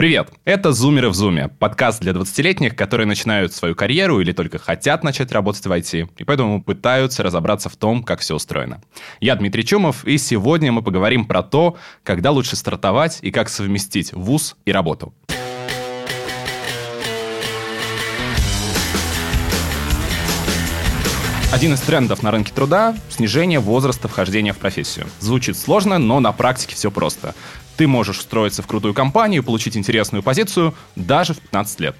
Привет! Это «Зумеры в Зуме» – подкаст для 20-летних, которые начинают свою карьеру или только хотят начать работать в IT, и поэтому пытаются разобраться в том, как все устроено. Я Дмитрий Чумов, и сегодня мы поговорим про то, когда лучше стартовать и как совместить вуз и работу. Один из трендов на рынке труда – снижение возраста вхождения в профессию. Звучит сложно, но на практике все просто. Ты можешь устроиться в крутую компанию, получить интересную позицию даже в 15 лет.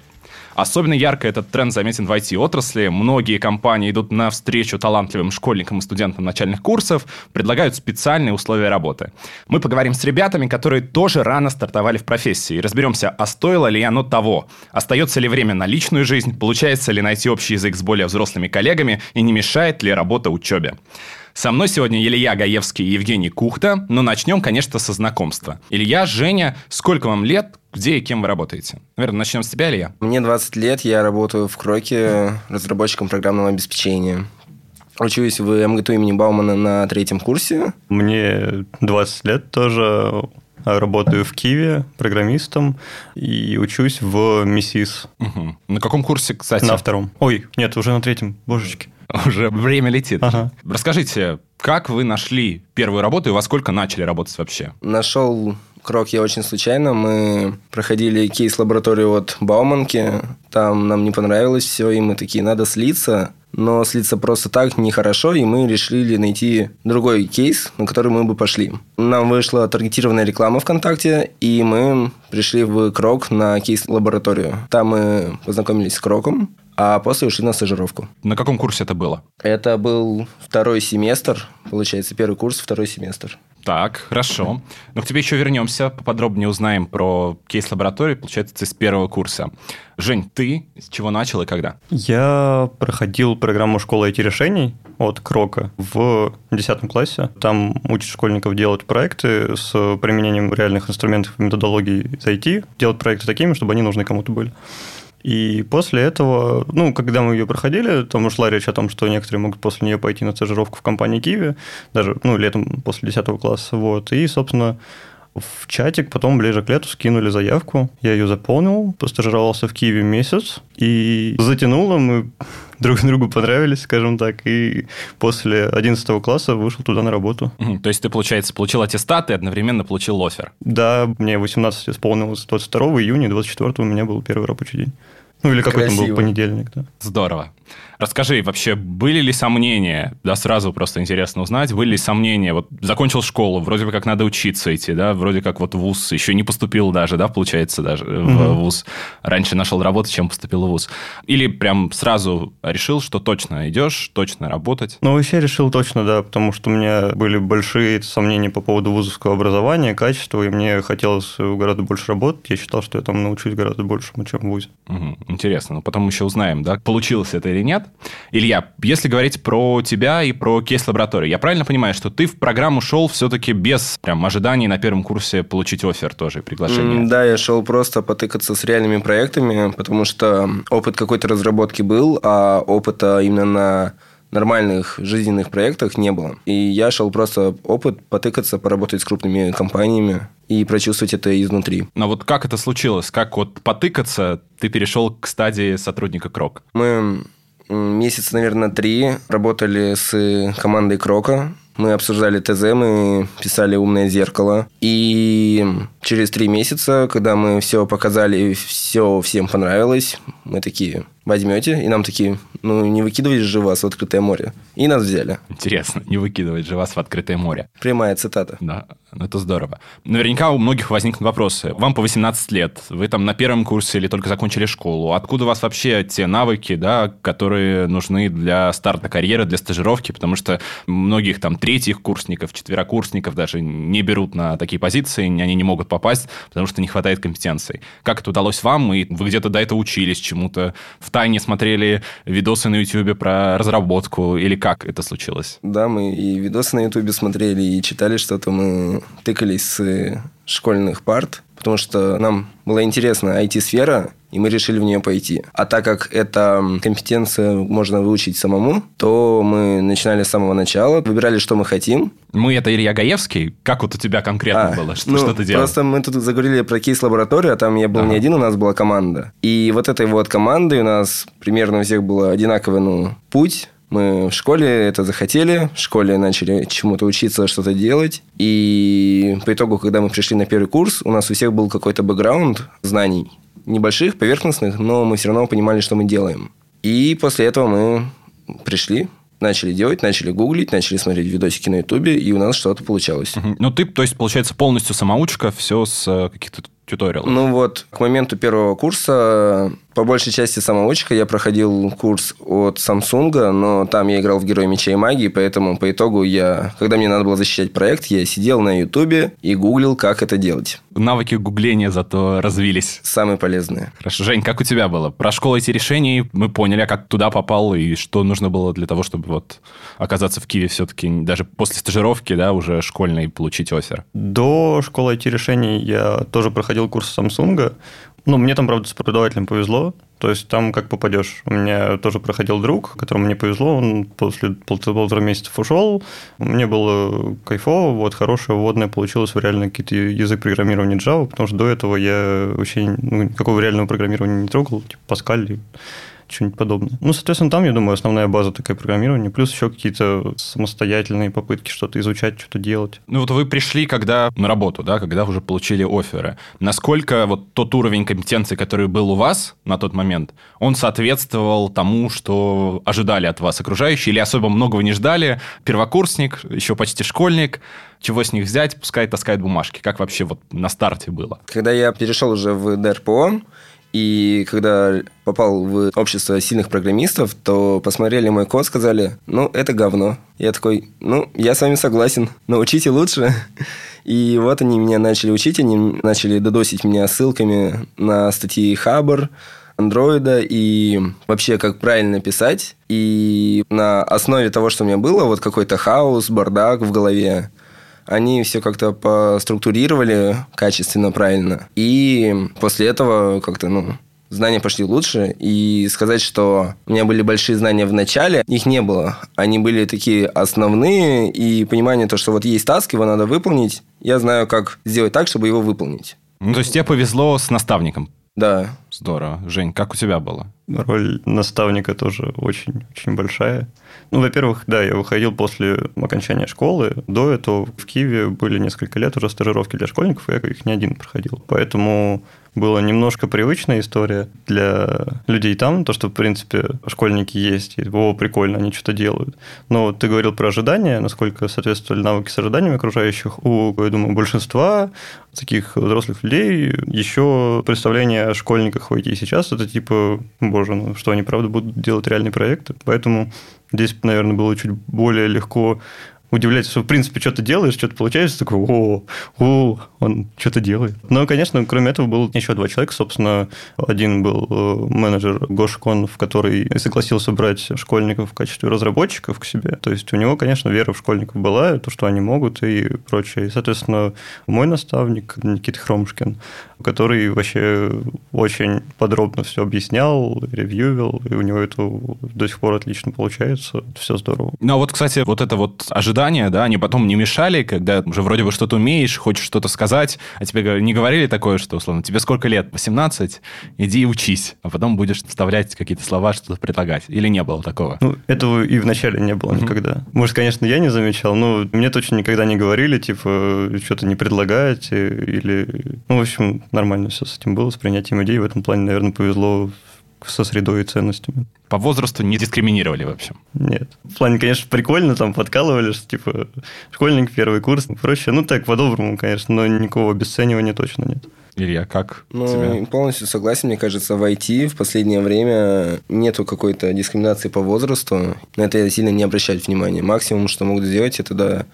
Особенно ярко этот тренд заметен в IT-отрасли. Многие компании идут навстречу талантливым школьникам и студентам начальных курсов, предлагают специальные условия работы. Мы поговорим с ребятами, которые тоже рано стартовали в профессии, и разберемся, а стоило ли оно того, остается ли время на личную жизнь, получается ли найти общий язык с более взрослыми коллегами и не мешает ли работа учебе. Со мной сегодня Илья Гаевский и Евгений Кухта, но начнем, конечно, со знакомства. Илья, Женя, сколько вам лет, где и кем вы работаете? Наверное, начнем с тебя, Илья. Мне 20 лет, я работаю в Кроке разработчиком программного обеспечения. Учусь в МГТУ имени Баумана на третьем курсе. Мне 20 лет тоже работаю в Киеве программистом и учусь в МИСИС. Угу. На каком курсе, кстати? На втором. Ой, нет, уже на третьем, божечки. Уже время летит. Ага. Расскажите, как вы нашли первую работу и во сколько начали работать вообще? Нашел Крок я очень случайно. Мы проходили кейс-лабораторию от Бауманки. Там нам не понравилось все, и мы такие, надо слиться. Но слиться просто так нехорошо, и мы решили найти другой кейс, на который мы бы пошли. Нам вышла таргетированная реклама ВКонтакте, и мы пришли в Крок на кейс-лабораторию. Там мы познакомились с Кроком, а после ушли на стажировку. На каком курсе это было? Это был второй семестр, получается, первый курс, второй семестр. Так, хорошо. Но к тебе еще вернемся, поподробнее узнаем про кейс-лабораторию, получается, с первого курса. Жень, ты с чего начал и когда? Я проходил программу школы IT-решений от Крока в 10 классе. Там учат школьников делать проекты с применением реальных инструментов и методологий из IT, делать проекты такими, чтобы они нужны кому-то были. И после этого, ну, когда мы ее проходили, там ушла речь о том, что некоторые могут после нее пойти на стажировку в компании Киви, даже, ну, летом после 10 класса, вот. И, собственно, в чатик, потом ближе к лету скинули заявку. Я ее заполнил, постажировался в Киеве месяц и затянуло. Мы друг другу понравились, скажем так, и после 11 класса вышел туда на работу. Угу, то есть ты, получается, получил аттестат и одновременно получил офер? Да, мне 18 исполнилось 22 июня, 24 у меня был первый рабочий день. Ну, или какой там был понедельник, да. Здорово. Расскажи, вообще, были ли сомнения, да, сразу просто интересно узнать, были ли сомнения, вот закончил школу, вроде бы как надо учиться идти, да, вроде как вот ВУЗ, еще не поступил даже, да, получается, даже угу. в ВУЗ. Раньше нашел работу, чем поступил в ВУЗ. Или прям сразу решил, что точно идешь, точно работать? Ну, вообще решил точно, да, потому что у меня были большие сомнения по поводу вузовского образования, качества, и мне хотелось гораздо больше работать. Я считал, что я там научусь гораздо большему, чем в ВУЗе. Угу. Интересно, ну потом еще узнаем, да, получилось это или нет. Илья, если говорить про тебя и про кейс-лабораторию, я правильно понимаю, что ты в программу шел все-таки без прям ожиданий на первом курсе получить офер тоже, приглашение? Да, я шел просто потыкаться с реальными проектами, потому что опыт какой-то разработки был, а опыта именно на нормальных жизненных проектах не было. И я шел просто опыт потыкаться, поработать с крупными компаниями и прочувствовать это изнутри. Но вот как это случилось? Как вот потыкаться ты перешел к стадии сотрудника Крок? Мы месяц, наверное, три работали с командой Крока. Мы обсуждали ТЗ, мы писали «Умное зеркало». И через три месяца, когда мы все показали, все всем понравилось, мы такие, возьмете? И нам такие, ну, не выкидывайте же вас в открытое море. И нас взяли. Интересно, не выкидывать же вас в открытое море. Прямая цитата. Да, ну, это здорово. Наверняка у многих возникнут вопросы. Вам по 18 лет, вы там на первом курсе или только закончили школу. Откуда у вас вообще те навыки, да, которые нужны для старта карьеры, для стажировки? Потому что многих там третьих курсников, четверокурсников даже не берут на такие позиции, они не могут попасть, потому что не хватает компетенций. Как это удалось вам? И вы где-то до этого учились чему-то, в тайне смотрели видосы на YouTube про разработку, или как это случилось? Да, мы и видосы на YouTube смотрели, и читали что-то, мы тыкались с школьных парт, потому что нам была интересна IT-сфера, и мы решили в нее пойти. А так как эта компетенция можно выучить самому, то мы начинали с самого начала, выбирали, что мы хотим. Мы это Илья Гаевский. Как вот у тебя конкретно а, было? Что, ну, что ты делал? Просто мы тут заговорили про кейс-лабораторию, а там я был ага. не один, у нас была команда. И вот этой вот командой у нас примерно у всех был одинаковый ну, путь. Мы в школе это захотели, в школе начали чему-то учиться, что-то делать. И по итогу, когда мы пришли на первый курс, у нас у всех был какой-то бэкграунд знаний. Небольших, поверхностных, но мы все равно понимали, что мы делаем. И после этого мы пришли, начали делать, начали гуглить, начали смотреть видосики на ютубе, и у нас что-то получалось. Угу. Ну, ты, то есть, получается, полностью самоучка, все с э, каких-то туториалов? Ну вот, к моменту первого курса по большей части самоучка. Я проходил курс от Samsung, но там я играл в Героя Меча и Магии, поэтому по итогу я, когда мне надо было защищать проект, я сидел на Ютубе и гуглил, как это делать. Навыки гугления зато развились. Самые полезные. Хорошо. Жень, как у тебя было? Про школу эти решений мы поняли, а как туда попал и что нужно было для того, чтобы вот оказаться в Киеве все-таки даже после стажировки, да, уже школьной получить офер. До школы IT-решений я тоже проходил курс Samsung. Ну, мне там, правда, с преподавателем повезло. То есть там как попадешь. У меня тоже проходил друг, которому мне повезло, он после полтора, полтора месяцев ушел. Мне было кайфово, вот хорошее вводное получилось в реально какие-то язык программирования Java, потому что до этого я вообще ну, никакого реального программирования не трогал, типа Pascal что-нибудь подобное. Ну, соответственно, там, я думаю, основная база такая программирование, плюс еще какие-то самостоятельные попытки что-то изучать, что-то делать. Ну, вот вы пришли когда на работу, да, когда уже получили оферы. Насколько вот тот уровень компетенции, который был у вас на тот момент, он соответствовал тому, что ожидали от вас окружающие, или особо многого не ждали? Первокурсник, еще почти школьник, чего с них взять, пускай таскает бумажки. Как вообще вот на старте было? Когда я перешел уже в ДРПО, и когда попал в общество сильных программистов, то посмотрели мой код, сказали, ну, это говно. Я такой, ну, я с вами согласен, научите лучше. И вот они меня начали учить, они начали додосить меня ссылками на статьи Хабр, андроида и вообще как правильно писать. И на основе того, что у меня было, вот какой-то хаос, бардак в голове, они все как-то поструктурировали качественно, правильно. И после этого как-то, ну, знания пошли лучше. И сказать, что у меня были большие знания в начале, их не было. Они были такие основные, и понимание то, что вот есть таск, его надо выполнить. Я знаю, как сделать так, чтобы его выполнить. Ну, то есть тебе повезло с наставником? Да. Здорово. Жень, как у тебя было? Роль наставника тоже очень-очень большая. Ну, во-первых, да, я выходил после окончания школы. До этого в Киеве были несколько лет уже стажировки для школьников, и я их не один проходил. Поэтому была немножко привычная история для людей там, то, что, в принципе, школьники есть, и, о, прикольно, они что-то делают. Но ты говорил про ожидания, насколько соответствовали навыки с ожиданиями окружающих. У, я думаю, большинства таких взрослых людей еще представление о школьниках в IT сейчас, это типа, боже, ну что, они правда будут делать реальные проекты? Поэтому здесь, наверное, было чуть более легко удивляется, что, в принципе, что-то делаешь, что-то получается, такой, о, о, он что-то делает. Но, конечно, кроме этого, было еще два человека, собственно, один был э, менеджер Гош Конов, который согласился брать школьников в качестве разработчиков к себе. То есть у него, конечно, вера в школьников была, то, что они могут и прочее. И, соответственно, мой наставник Никита Хромушкин, который вообще очень подробно все объяснял, ревьювил, и у него это до сих пор отлично получается. Все здорово. Ну, а вот, кстати, вот это вот ожидание, да, они потом не мешали, когда уже вроде бы что-то умеешь, хочешь что-то сказать, а тебе не говорили такое, что, условно, тебе сколько лет? 18? Иди и учись, а потом будешь вставлять какие-то слова, что-то предлагать. Или не было такого? Ну, этого и вначале не было mm-hmm. никогда. Может, конечно, я не замечал, но мне точно никогда не говорили, типа, что-то не предлагать или... Ну, в общем, нормально все с этим было, с принятием идей. В этом плане, наверное, повезло со средой и ценностями. По возрасту не дискриминировали вообще? Нет. В плане, конечно, прикольно, там подкалывали, что типа школьник, первый курс, проще. Ну, так, по-доброму, конечно, но никакого обесценивания точно нет. Илья, как ну, тебе? полностью согласен. Мне кажется, в IT в последнее время нету какой-то дискриминации по возрасту. На это я сильно не обращать внимания. Максимум, что могут сделать, это да,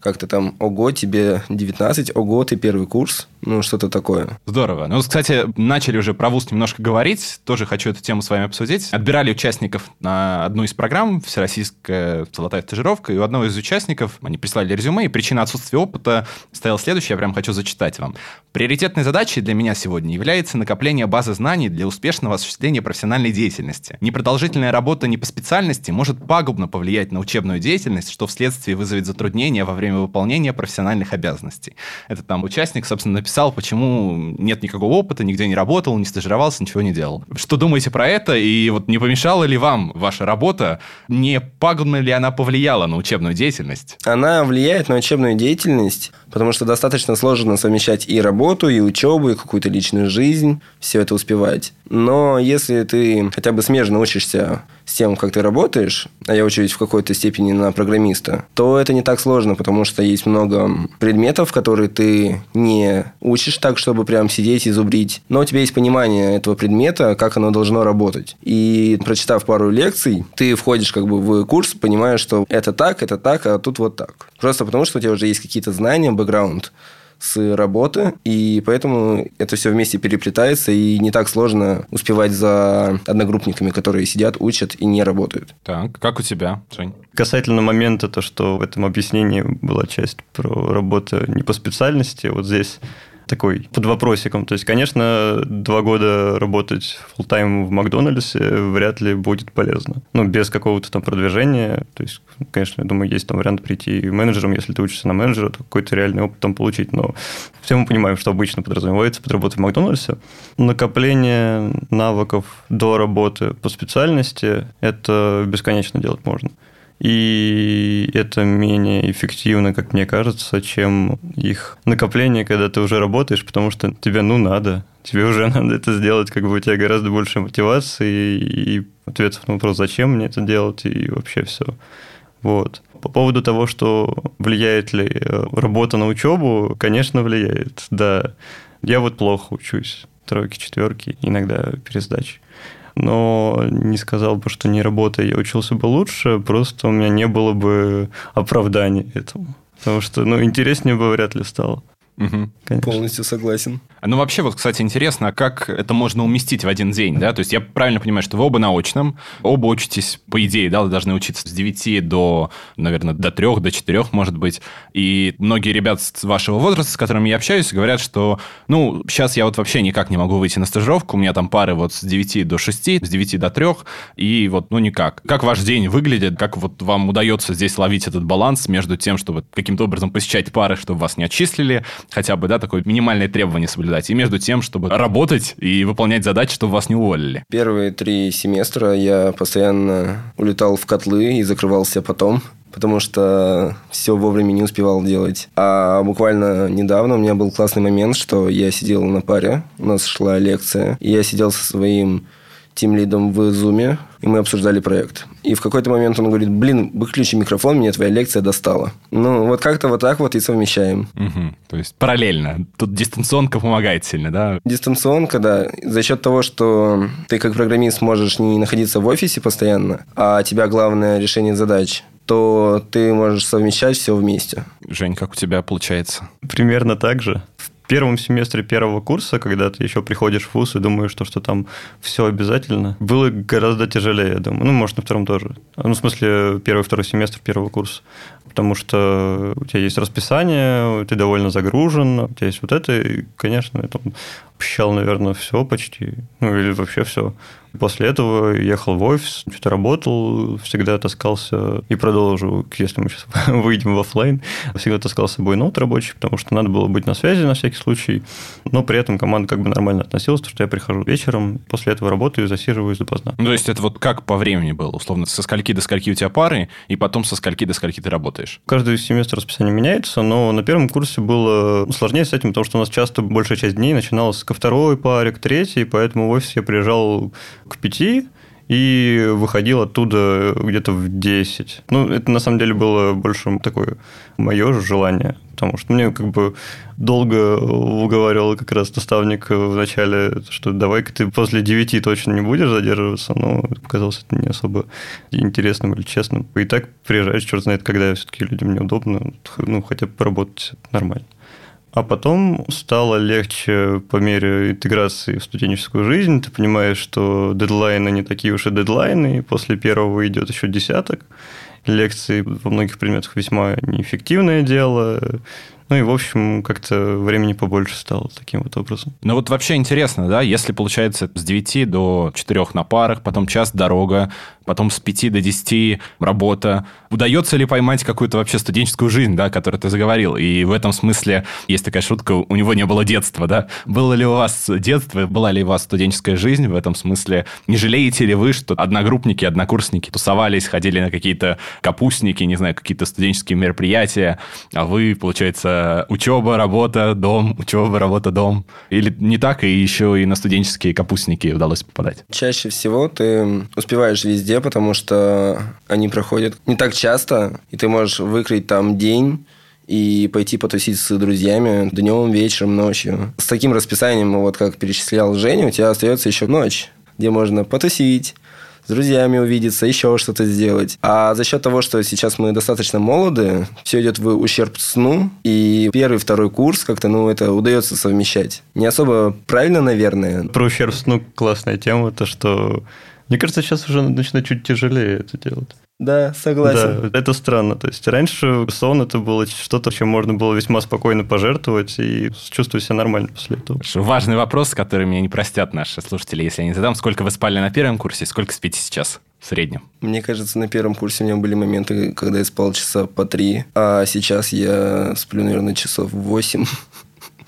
как-то там, ого, тебе 19, ого, ты первый курс, Ну, что-то такое. Здорово. Ну, кстати, начали уже про ВУЗ немножко говорить. Тоже хочу эту тему с вами обсудить. Отбирали участников на одну из программ «Всероссийская золотая стажировка», и у одного из участников они прислали резюме, и причина отсутствия опыта стояла следующая, я прям хочу зачитать вам. Приоритетной задачей для меня сегодня является накопление базы знаний для успешного осуществления профессиональной деятельности. Непродолжительная работа не по специальности может пагубно повлиять на учебную деятельность, что вследствие вызовет затруднения во время выполнения профессиональных обязанностей. Это там участник, собственно, написал, почему нет никакого опыта, нигде не работал, не стажировался, ничего не делал. Что думаете про это? И вот не помешала ли вам ваша работа? Не пагубно ли она повлияла на учебную деятельность? Она влияет на учебную деятельность, потому что достаточно сложно совмещать и работу, и учебу, и какую-то личную жизнь, все это успевать. Но если ты хотя бы смежно учишься с тем, как ты работаешь, а я учусь в какой-то степени на программиста, то это не так сложно, потому что есть много предметов, которые ты не учишь так, чтобы прям сидеть и зубрить, но у тебя есть понимание этого предмета, как оно должно работать. И прочитав пару лекций, ты входишь как бы в курс, понимаешь, что это так, это так, а тут вот так. Просто потому, что у тебя уже есть какие-то знания, бэкграунд, с работы, и поэтому это все вместе переплетается, и не так сложно успевать за одногруппниками, которые сидят, учат и не работают. Так, как у тебя, Жень? Касательно момента, то, что в этом объяснении была часть про работу не по специальности, вот здесь такой под вопросиком. То есть, конечно, два года работать full тайм в Макдональдсе вряд ли будет полезно. Ну, без какого-то там продвижения. То есть, конечно, я думаю, есть там вариант прийти менеджером, если ты учишься на менеджера, то какой-то реальный опыт там получить. Но все мы понимаем, что обычно подразумевается под работой в Макдональдсе. Накопление навыков до работы по специальности – это бесконечно делать можно. И это менее эффективно, как мне кажется, чем их накопление, когда ты уже работаешь, потому что тебе, ну, надо. Тебе уже надо это сделать, как бы у тебя гораздо больше мотивации и ответов на вопрос, зачем мне это делать, и вообще все. Вот. По поводу того, что влияет ли э, работа на учебу, конечно, влияет, да. Я вот плохо учусь, тройки, четверки, иногда пересдачи но не сказал бы, что не работая я учился бы лучше, просто у меня не было бы оправдания этому. Потому что, ну, интереснее бы вряд ли стало. Угу. Полностью согласен. Ну, вообще, вот, кстати, интересно, а как это можно уместить в один день, да? То есть я правильно понимаю, что вы оба на очном, оба учитесь, по идее, да, вы должны учиться с 9 до, наверное, до 3, до 4, может быть. И многие ребят вашего возраста, с которыми я общаюсь, говорят, что, ну, сейчас я вот вообще никак не могу выйти на стажировку, у меня там пары вот с 9 до 6, с 9 до 3, и вот, ну, никак. Как ваш день выглядит, как вот вам удается здесь ловить этот баланс между тем, чтобы каким-то образом посещать пары, чтобы вас не отчислили, хотя бы, да, такое минимальное требование соблюдать. И между тем, чтобы работать и выполнять задачи, чтобы вас не уволили. Первые три семестра я постоянно улетал в котлы и закрывался потом потому что все вовремя не успевал делать. А буквально недавно у меня был классный момент, что я сидел на паре, у нас шла лекция, и я сидел со своим тим лидом в Zoom, и мы обсуждали проект. И в какой-то момент он говорит, блин, выключи микрофон, мне твоя лекция достала. Ну, вот как-то вот так вот и совмещаем. Угу. То есть параллельно. Тут дистанционка помогает сильно, да? Дистанционка, да. За счет того, что ты как программист можешь не находиться в офисе постоянно, а тебя главное решение задач то ты можешь совмещать все вместе. Жень, как у тебя получается? Примерно так же. В первом семестре первого курса, когда ты еще приходишь в ВУЗ и думаешь, что, что там все обязательно, было гораздо тяжелее, я думаю. Ну, может, на втором тоже. Ну, в смысле, первый, второй семестр первого курса. Потому что у тебя есть расписание, ты довольно загружен, у тебя есть вот это, и, конечно, там посещал, наверное, все почти, ну, или вообще все. После этого ехал в офис, что-то работал, всегда таскался и продолжу, если мы сейчас выйдем в офлайн, всегда таскал с собой ноут рабочий, потому что надо было быть на связи на всякий случай, но при этом команда как бы нормально относилась, потому что я прихожу вечером, после этого работаю и засиживаюсь допоздна. Ну, то есть это вот как по времени было, условно, со скольки до скольки у тебя пары, и потом со скольки до скольки ты работаешь? Каждый семестр расписание меняется, но на первом курсе было сложнее с этим, потому что у нас часто большая часть дней начиналась ко второй паре, к третьей, поэтому в офис я приезжал к пяти, и выходил оттуда где-то в 10. Ну, это на самом деле было больше такое мое желание, потому что мне как бы долго уговаривал как раз наставник в начале, что давай-ка ты после 9 точно не будешь задерживаться, но показалось это не особо интересным или честным. И так приезжаешь, черт знает, когда все-таки людям неудобно, ну, хотя бы поработать нормально. А потом стало легче по мере интеграции в студенческую жизнь. Ты понимаешь, что дедлайны не такие уж и дедлайны, и после первого идет еще десяток. Лекции во многих предметах весьма неэффективное дело. Ну и, в общем, как-то времени побольше стало таким вот образом. Ну вот вообще интересно, да, если получается с 9 до 4 на парах, потом час дорога, потом с 5 до 10 работа. Удается ли поймать какую-то вообще студенческую жизнь, да, которую ты заговорил? И в этом смысле есть такая шутка, у него не было детства, да? Было ли у вас детство, была ли у вас студенческая жизнь в этом смысле? Не жалеете ли вы, что одногруппники, однокурсники тусовались, ходили на какие-то капустники, не знаю, какие-то студенческие мероприятия, а вы, получается, учеба, работа, дом, учеба, работа, дом? Или не так, и еще и на студенческие капустники удалось попадать? Чаще всего ты успеваешь везде, потому что они проходят не так часто, и ты можешь выкрыть там день, и пойти потусить с друзьями днем, вечером, ночью. С таким расписанием, вот как перечислял Женя, у тебя остается еще ночь, где можно потусить, с друзьями увидеться, еще что-то сделать. А за счет того, что сейчас мы достаточно молоды, все идет в ущерб сну, и первый, второй курс как-то, ну, это удается совмещать. Не особо правильно, наверное. Про ущерб сну классная тема, то, что мне кажется, сейчас уже начинает чуть тяжелее это делать. Да, согласен. Да, это странно. То есть раньше сон это было что-то, чем можно было весьма спокойно пожертвовать и чувствовать себя нормально после этого. Важный вопрос, который меня не простят наши слушатели, если я не задам. Сколько вы спали на первом курсе, сколько спите сейчас? В среднем. Мне кажется, на первом курсе у меня были моменты, когда я спал часа по три, а сейчас я сплю, наверное, часов восемь.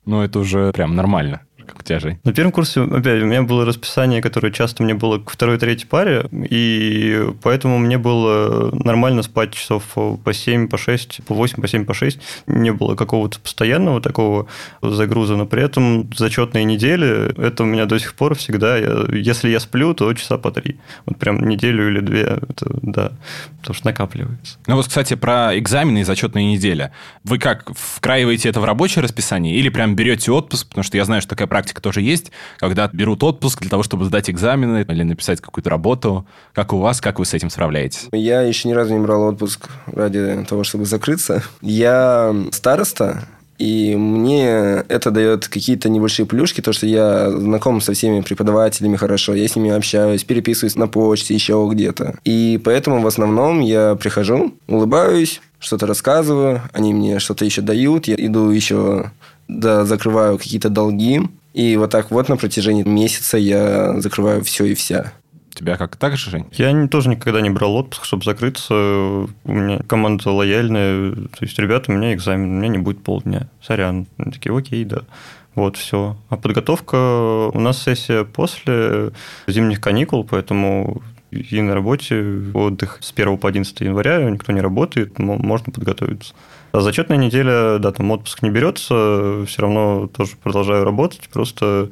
Ну, это уже прям нормально как у тебя? На первом курсе, опять, у меня было расписание, которое часто мне было к второй, третьей паре, и поэтому мне было нормально спать часов по 7, по 6, по 8, по 7, по 6. Не было какого-то постоянного такого загруза, но при этом зачетные недели, это у меня до сих пор всегда, я, если я сплю, то часа по 3. Вот прям неделю или две, это, да, потому что накапливается. Ну вот, кстати, про экзамены и зачетные недели. Вы как, вкраиваете это в рабочее расписание или прям берете отпуск, потому что я знаю, что такая практика тоже есть, когда берут отпуск для того, чтобы сдать экзамены или написать какую-то работу. Как у вас, как вы с этим справляетесь? Я еще ни разу не брал отпуск ради того, чтобы закрыться. Я староста, и мне это дает какие-то небольшие плюшки, то, что я знаком со всеми преподавателями хорошо, я с ними общаюсь, переписываюсь на почте, еще где-то. И поэтому в основном я прихожу, улыбаюсь, что-то рассказываю, они мне что-то еще дают, я иду еще да, закрываю какие-то долги, и вот так вот на протяжении месяца я закрываю все и вся. Тебя как так же, Жень? Я тоже никогда не брал отпуск, чтобы закрыться. У меня команда лояльная. То есть, ребята, у меня экзамен, у меня не будет полдня. Сорян. Они такие, окей, да. Вот, все. А подготовка... У нас сессия после зимних каникул, поэтому и на работе отдых с 1 по 11 января, никто не работает, можно подготовиться. А зачетная неделя, да, там отпуск не берется, все равно тоже продолжаю работать, просто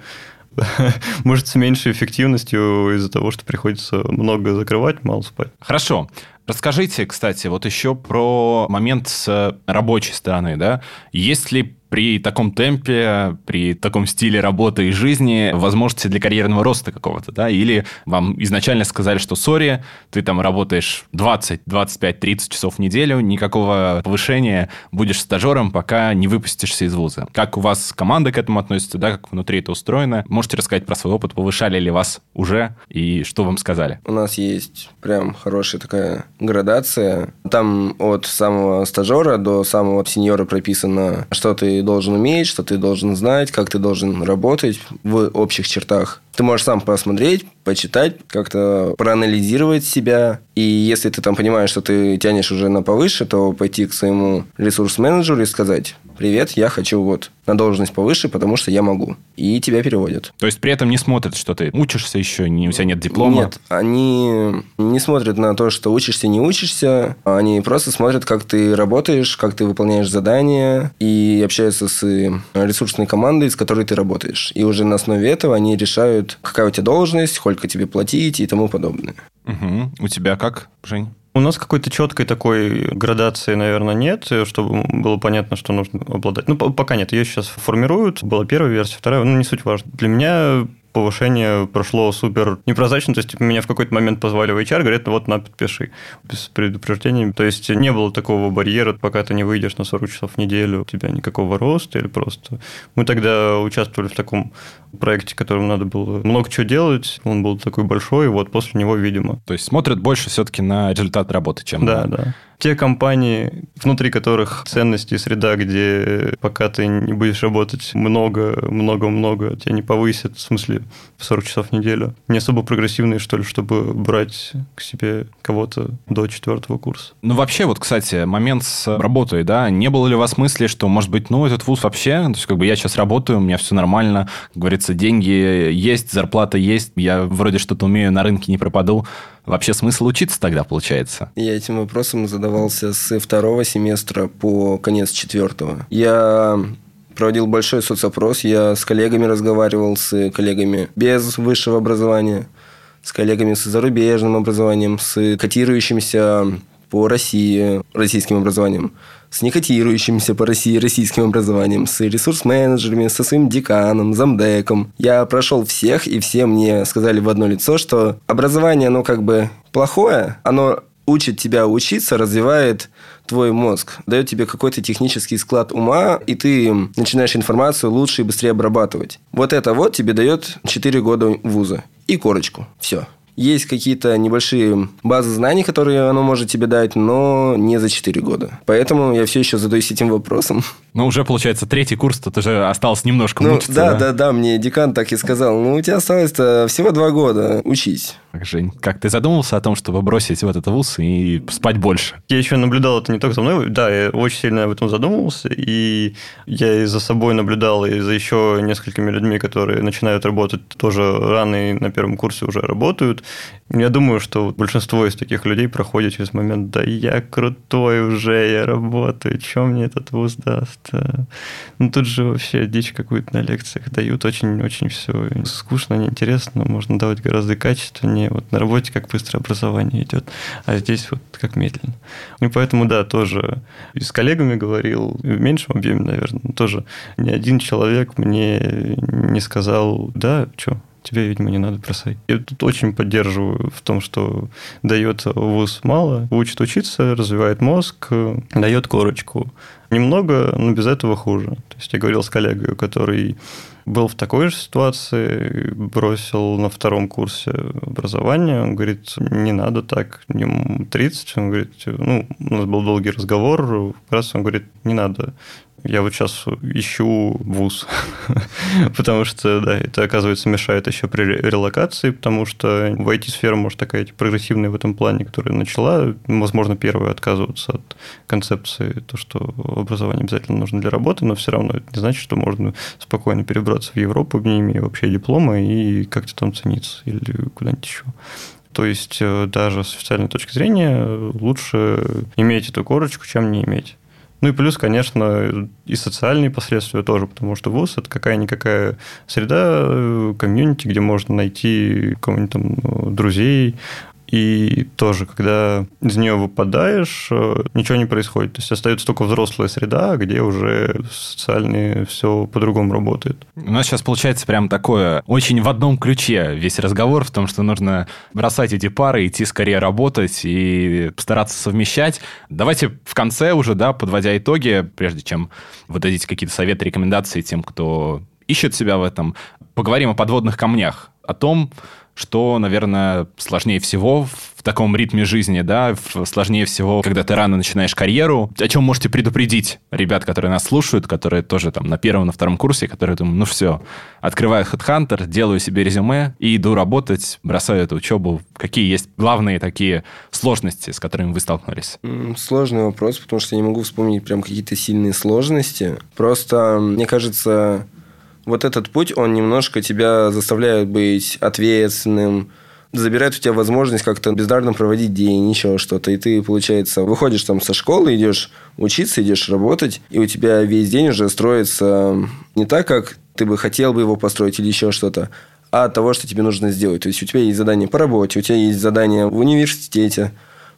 может, с меньшей эффективностью из-за того, что приходится много закрывать, мало спать. Хорошо. Расскажите, кстати, вот еще про момент с рабочей стороны, да? Есть ли при таком темпе, при таком стиле работы и жизни возможности для карьерного роста какого-то, да? Или вам изначально сказали, что сори, ты там работаешь 20, 25, 30 часов в неделю, никакого повышения, будешь стажером, пока не выпустишься из вуза. Как у вас команда к этому относится, да, как внутри это устроено? Можете рассказать про свой опыт, повышали ли вас уже и что вам сказали? У нас есть прям хорошая такая градация. Там от самого стажера до самого сеньора прописано, что ты должен уметь, что ты должен знать, как ты должен работать в общих чертах. Ты можешь сам посмотреть, почитать, как-то проанализировать себя. И если ты там понимаешь, что ты тянешь уже на повыше, то пойти к своему ресурс-менеджеру и сказать, привет, я хочу вот на должность повыше, потому что я могу. И тебя переводят. То есть при этом не смотрят, что ты учишься еще, не, у тебя нет диплома? Нет, они не смотрят на то, что учишься, не учишься. Они просто смотрят, как ты работаешь, как ты выполняешь задания и общаются с ресурсной командой, с которой ты работаешь. И уже на основе этого они решают, какая у тебя должность, сколько тебе платить и тому подобное. Угу. У тебя как, Жень? У нас какой-то четкой такой градации, наверное, нет, чтобы было понятно, что нужно обладать. Ну, пока нет, ее сейчас формируют. Была первая версия, вторая, ну, не суть важно. Для меня повышение прошло супер непрозрачно, то есть типа, меня в какой-то момент позвали в HR, говорят, вот на, подпиши, без предупреждений. То есть не было такого барьера, пока ты не выйдешь на 40 часов в неделю, у тебя никакого роста или просто... Мы тогда участвовали в таком проекте, которому надо было много чего делать, он был такой большой, и вот после него, видимо. То есть смотрят больше все-таки на результат работы, чем Да, на... да те компании, внутри которых ценности и среда, где пока ты не будешь работать много, много, много, тебя не повысят, в смысле, в 40 часов в неделю, не особо прогрессивные, что ли, чтобы брать к себе кого-то до четвертого курса. Ну, вообще, вот, кстати, момент с работой, да, не было ли у вас мысли, что, может быть, ну, этот вуз вообще, то есть, как бы я сейчас работаю, у меня все нормально, как говорится, деньги есть, зарплата есть, я вроде что-то умею, на рынке не пропаду, Вообще смысл учиться тогда получается? Я этим вопросом задавался с второго семестра по конец четвертого. Я проводил большой соцопрос, я с коллегами разговаривал, с коллегами без высшего образования, с коллегами с зарубежным образованием, с котирующимся по России российским образованием с некотирующимся по России российским образованием, с ресурс-менеджерами, со своим деканом, замдеком. Я прошел всех, и все мне сказали в одно лицо, что образование, оно как бы плохое, оно учит тебя учиться, развивает твой мозг, дает тебе какой-то технический склад ума, и ты начинаешь информацию лучше и быстрее обрабатывать. Вот это вот тебе дает 4 года вуза и корочку. Все. Есть какие-то небольшие базы знаний, которые оно может тебе дать, но не за 4 года. Поэтому я все еще задаюсь этим вопросом. Ну, уже, получается, третий курс, тут уже осталось немножко ну, мучиться, да, да, да, да, мне декан так и сказал. Ну, у тебя осталось-то всего два года, учись. Жень, как ты задумался о том, чтобы бросить в этот вуз и спать больше? Я еще наблюдал это не только за мной, да, я очень сильно об этом задумывался, и я и за собой наблюдал, и за еще несколькими людьми, которые начинают работать тоже рано и на первом курсе уже работают. Я думаю, что большинство из таких людей проходит через момент, да я крутой уже, я работаю, что мне этот вуз даст? А?» ну тут же вообще дичь какую-то на лекциях дают, очень-очень все скучно, неинтересно, можно давать гораздо качественнее. Вот на работе как быстро образование идет, а здесь вот как медленно. И поэтому, да, тоже и с коллегами говорил, в меньшем объеме, наверное, тоже ни один человек мне не сказал, да, что, тебе, видимо, не надо бросать. Я тут очень поддерживаю в том, что дает вуз мало, учит учиться, развивает мозг, дает корочку. Немного, но без этого хуже. Есть я говорил с коллегой, который был в такой же ситуации, бросил на втором курсе образования, он говорит, не надо так, ему 30, он говорит, ну, у нас был долгий разговор, как раз он говорит, не надо я вот сейчас ищу вуз, потому что, да, это, оказывается, мешает еще при релокации, потому что в IT-сфера, может, такая типа, прогрессивная в этом плане, которая начала, возможно, первая отказываться от концепции, то, что образование обязательно нужно для работы, но все равно это не значит, что можно спокойно перебраться в Европу, не имея вообще диплома, и как-то там цениться или куда-нибудь еще. То есть э, даже с официальной точки зрения лучше иметь эту корочку, чем не иметь. Ну и плюс, конечно, и социальные последствия тоже, потому что ВУЗ – это какая-никакая среда, э, комьюнити, где можно найти кого-нибудь там ну, друзей, и тоже, когда из нее выпадаешь, э, ничего не происходит. То есть остается только взрослая среда, где уже социальные все по-другому работает. У нас сейчас получается прям такое, очень в одном ключе весь разговор в том, что нужно бросать эти пары, идти скорее работать и стараться совмещать. Давайте в конце уже, да, подводя итоги, прежде чем выдадите какие-то советы, рекомендации тем, кто ищет себя в этом, поговорим о подводных камнях, о том, что, наверное, сложнее всего в таком ритме жизни, да, сложнее всего, когда ты рано начинаешь карьеру. О чем можете предупредить ребят, которые нас слушают, которые тоже там на первом, на втором курсе, которые думают, ну все, открываю HeadHunter, делаю себе резюме и иду работать, бросаю эту учебу. Какие есть главные такие сложности, с которыми вы столкнулись? Сложный вопрос, потому что я не могу вспомнить прям какие-то сильные сложности. Просто, мне кажется, вот этот путь, он немножко тебя заставляет быть ответственным, забирает у тебя возможность как-то бездарно проводить день, еще что-то. И ты, получается, выходишь там со школы, идешь учиться, идешь работать, и у тебя весь день уже строится не так, как ты бы хотел бы его построить или еще что-то, а от того, что тебе нужно сделать. То есть у тебя есть задание по работе, у тебя есть задание в университете,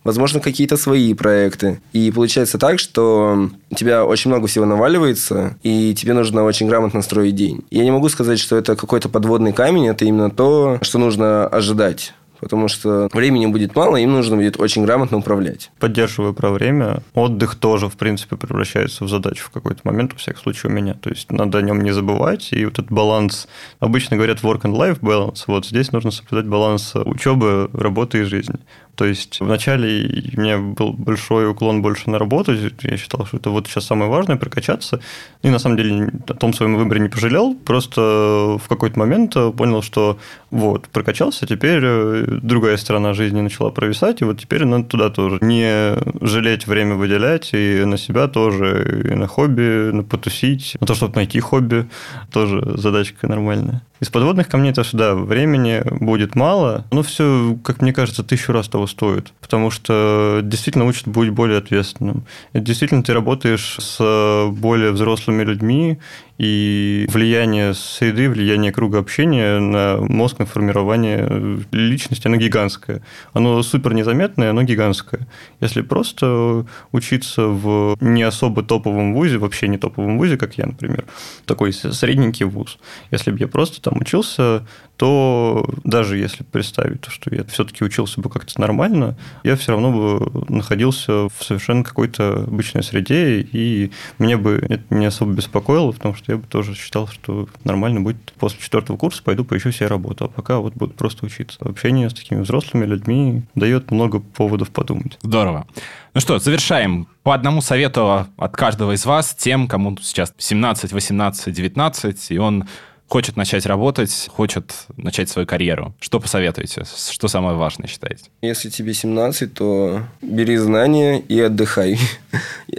возможно, какие-то свои проекты. И получается так, что у тебя очень много всего наваливается, и тебе нужно очень грамотно строить день. Я не могу сказать, что это какой-то подводный камень, это именно то, что нужно ожидать потому что времени будет мало, им нужно будет очень грамотно управлять. Поддерживаю про время. Отдых тоже, в принципе, превращается в задачу в какой-то момент, во всяком случае, у меня. То есть надо о нем не забывать, и вот этот баланс, обычно говорят work and life balance, вот здесь нужно соблюдать баланс учебы, работы и жизни. То есть вначале у меня был большой уклон больше на работу, я считал, что это вот сейчас самое важное, прокачаться. И на самом деле о том своем выборе не пожалел, просто в какой-то момент понял, что вот, прокачался, теперь э, другая сторона жизни начала провисать, и вот теперь надо туда тоже. Не жалеть время выделять, и на себя тоже, и на хобби, на потусить, на то, чтобы найти хобби, тоже задачка нормальная. Из подводных камней то, что времени будет мало, но все, как мне кажется, тысячу раз того стоит, потому что действительно учат быть более ответственным. Действительно ты работаешь с более взрослыми людьми, и влияние среды, влияние круга общения на мозг, на формирование личности, оно гигантское. Оно супер незаметное, оно гигантское. Если просто учиться в не особо топовом вузе, вообще не топовом вузе, как я, например, такой средненький вуз, если бы я просто там учился, то даже если представить, то, что я все-таки учился бы как-то нормально, я все равно бы находился в совершенно какой-то обычной среде, и меня бы это не особо беспокоило, потому что я бы тоже считал, что нормально будет после четвертого курса пойду поищу себе работу, а пока вот буду просто учиться. Общение с такими взрослыми людьми дает много поводов подумать. Здорово. Ну что, завершаем. По одному совету от каждого из вас, тем, кому сейчас 17, 18, 19, и он хочет начать работать, хочет начать свою карьеру. Что посоветуете? Что самое важное считаете? Если тебе 17, то бери знания и отдыхай.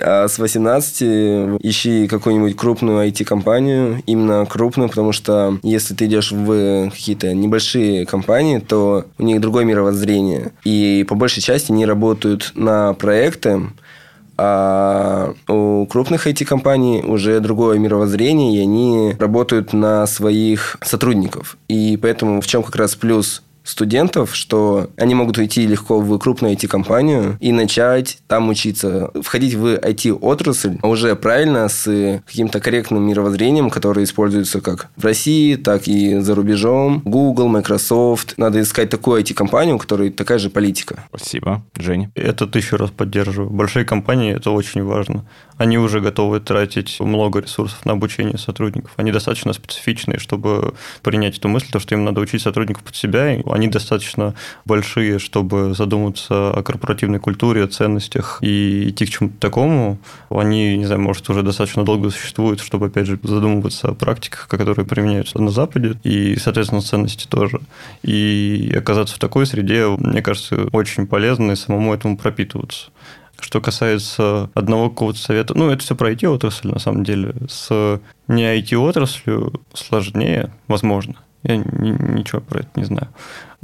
А с 18 ищи какую-нибудь крупную IT-компанию, именно крупную, потому что если ты идешь в какие-то небольшие компании, то у них другое мировоззрение. И по большей части они работают на проекты, а у крупных IT-компаний уже другое мировоззрение, и они работают на своих сотрудников. И поэтому в чем как раз плюс студентов, что они могут уйти легко в крупную IT-компанию и начать там учиться, входить в IT-отрасль уже правильно с каким-то корректным мировоззрением, которое используется как в России, так и за рубежом. Google, Microsoft. Надо искать такую IT-компанию, у которой такая же политика. Спасибо. Женя? Это тысячу раз поддерживаю. Большие компании – это очень важно. Они уже готовы тратить много ресурсов на обучение сотрудников. Они достаточно специфичные, чтобы принять эту мысль, то, что им надо учить сотрудников под себя, они достаточно большие, чтобы задуматься о корпоративной культуре, о ценностях и идти к чему-то такому. Они, не знаю, может, уже достаточно долго существуют, чтобы, опять же, задумываться о практиках, которые применяются на Западе, и, соответственно, ценности тоже. И оказаться в такой среде, мне кажется, очень полезно и самому этому пропитываться. Что касается одного какого-то совета, ну, это все про IT-отрасль, на самом деле. С не IT-отраслью сложнее, возможно. Я ничего про это не знаю.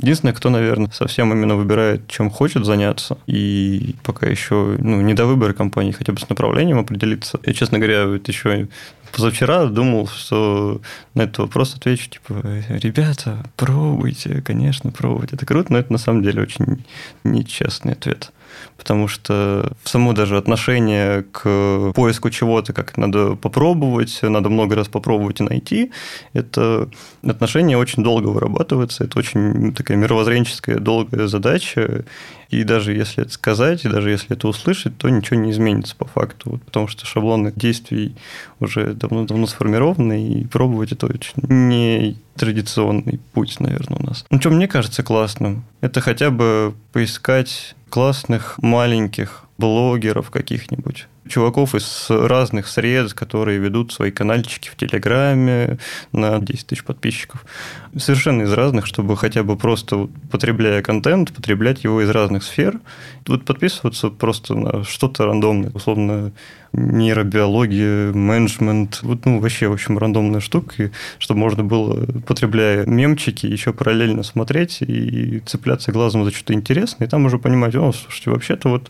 Единственное, кто, наверное, совсем именно выбирает, чем хочет заняться, и пока еще ну, не до выбора компании, хотя бы с направлением определиться. Я, честно говоря, вот еще позавчера думал, что на этот вопрос отвечу, типа, ребята, пробуйте, конечно, пробуйте. Это круто, но это на самом деле очень нечестный ответ потому что само даже отношение к поиску чего-то, как надо попробовать, надо много раз попробовать и найти, это отношение очень долго вырабатывается, это очень такая мировоззренческая долгая задача, и даже если это сказать, и даже если это услышать, то ничего не изменится по факту, потому что шаблоны действий уже давно-давно сформированы, и пробовать это очень не традиционный путь, наверное, у нас. Ну, что мне кажется классным, это хотя бы поискать классных маленьких блогеров каких-нибудь, чуваков из разных сред, которые ведут свои каналчики в Телеграме на 10 тысяч подписчиков. Совершенно из разных, чтобы хотя бы просто потребляя контент, потреблять его из разных сфер. Вот подписываться просто на что-то рандомное, условно нейробиология, менеджмент, вот, ну, вообще, в общем, рандомная штука, чтобы можно было, потребляя мемчики, еще параллельно смотреть и цепляться глазом за что-то интересное, и там уже понимать, о, слушайте, вообще-то вот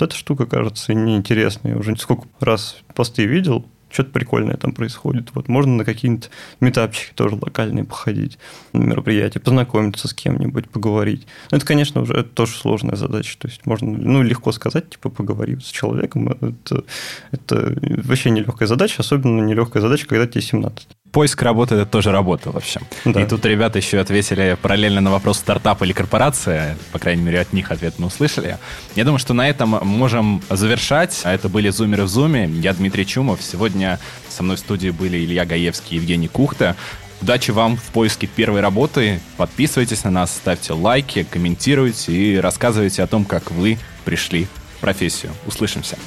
вот эта штука кажется неинтересной. Уже сколько раз посты видел, что-то прикольное там происходит. Вот можно на какие-нибудь метапчики тоже локальные походить, на мероприятия, познакомиться с кем-нибудь, поговорить. Но это, конечно, уже это тоже сложная задача. То есть можно, ну, легко сказать, типа, поговори с человеком. Это, это вообще нелегкая задача, особенно нелегкая задача, когда тебе 17 поиск работы это тоже работа вообще. Да. И тут ребята еще ответили параллельно на вопрос стартап или корпорация. По крайней мере, от них ответ мы услышали. Я думаю, что на этом можем завершать. А это были «Зумеры в Зуме». Я Дмитрий Чумов. Сегодня со мной в студии были Илья Гаевский и Евгений Кухта. Удачи вам в поиске первой работы. Подписывайтесь на нас, ставьте лайки, комментируйте и рассказывайте о том, как вы пришли в профессию. Услышимся.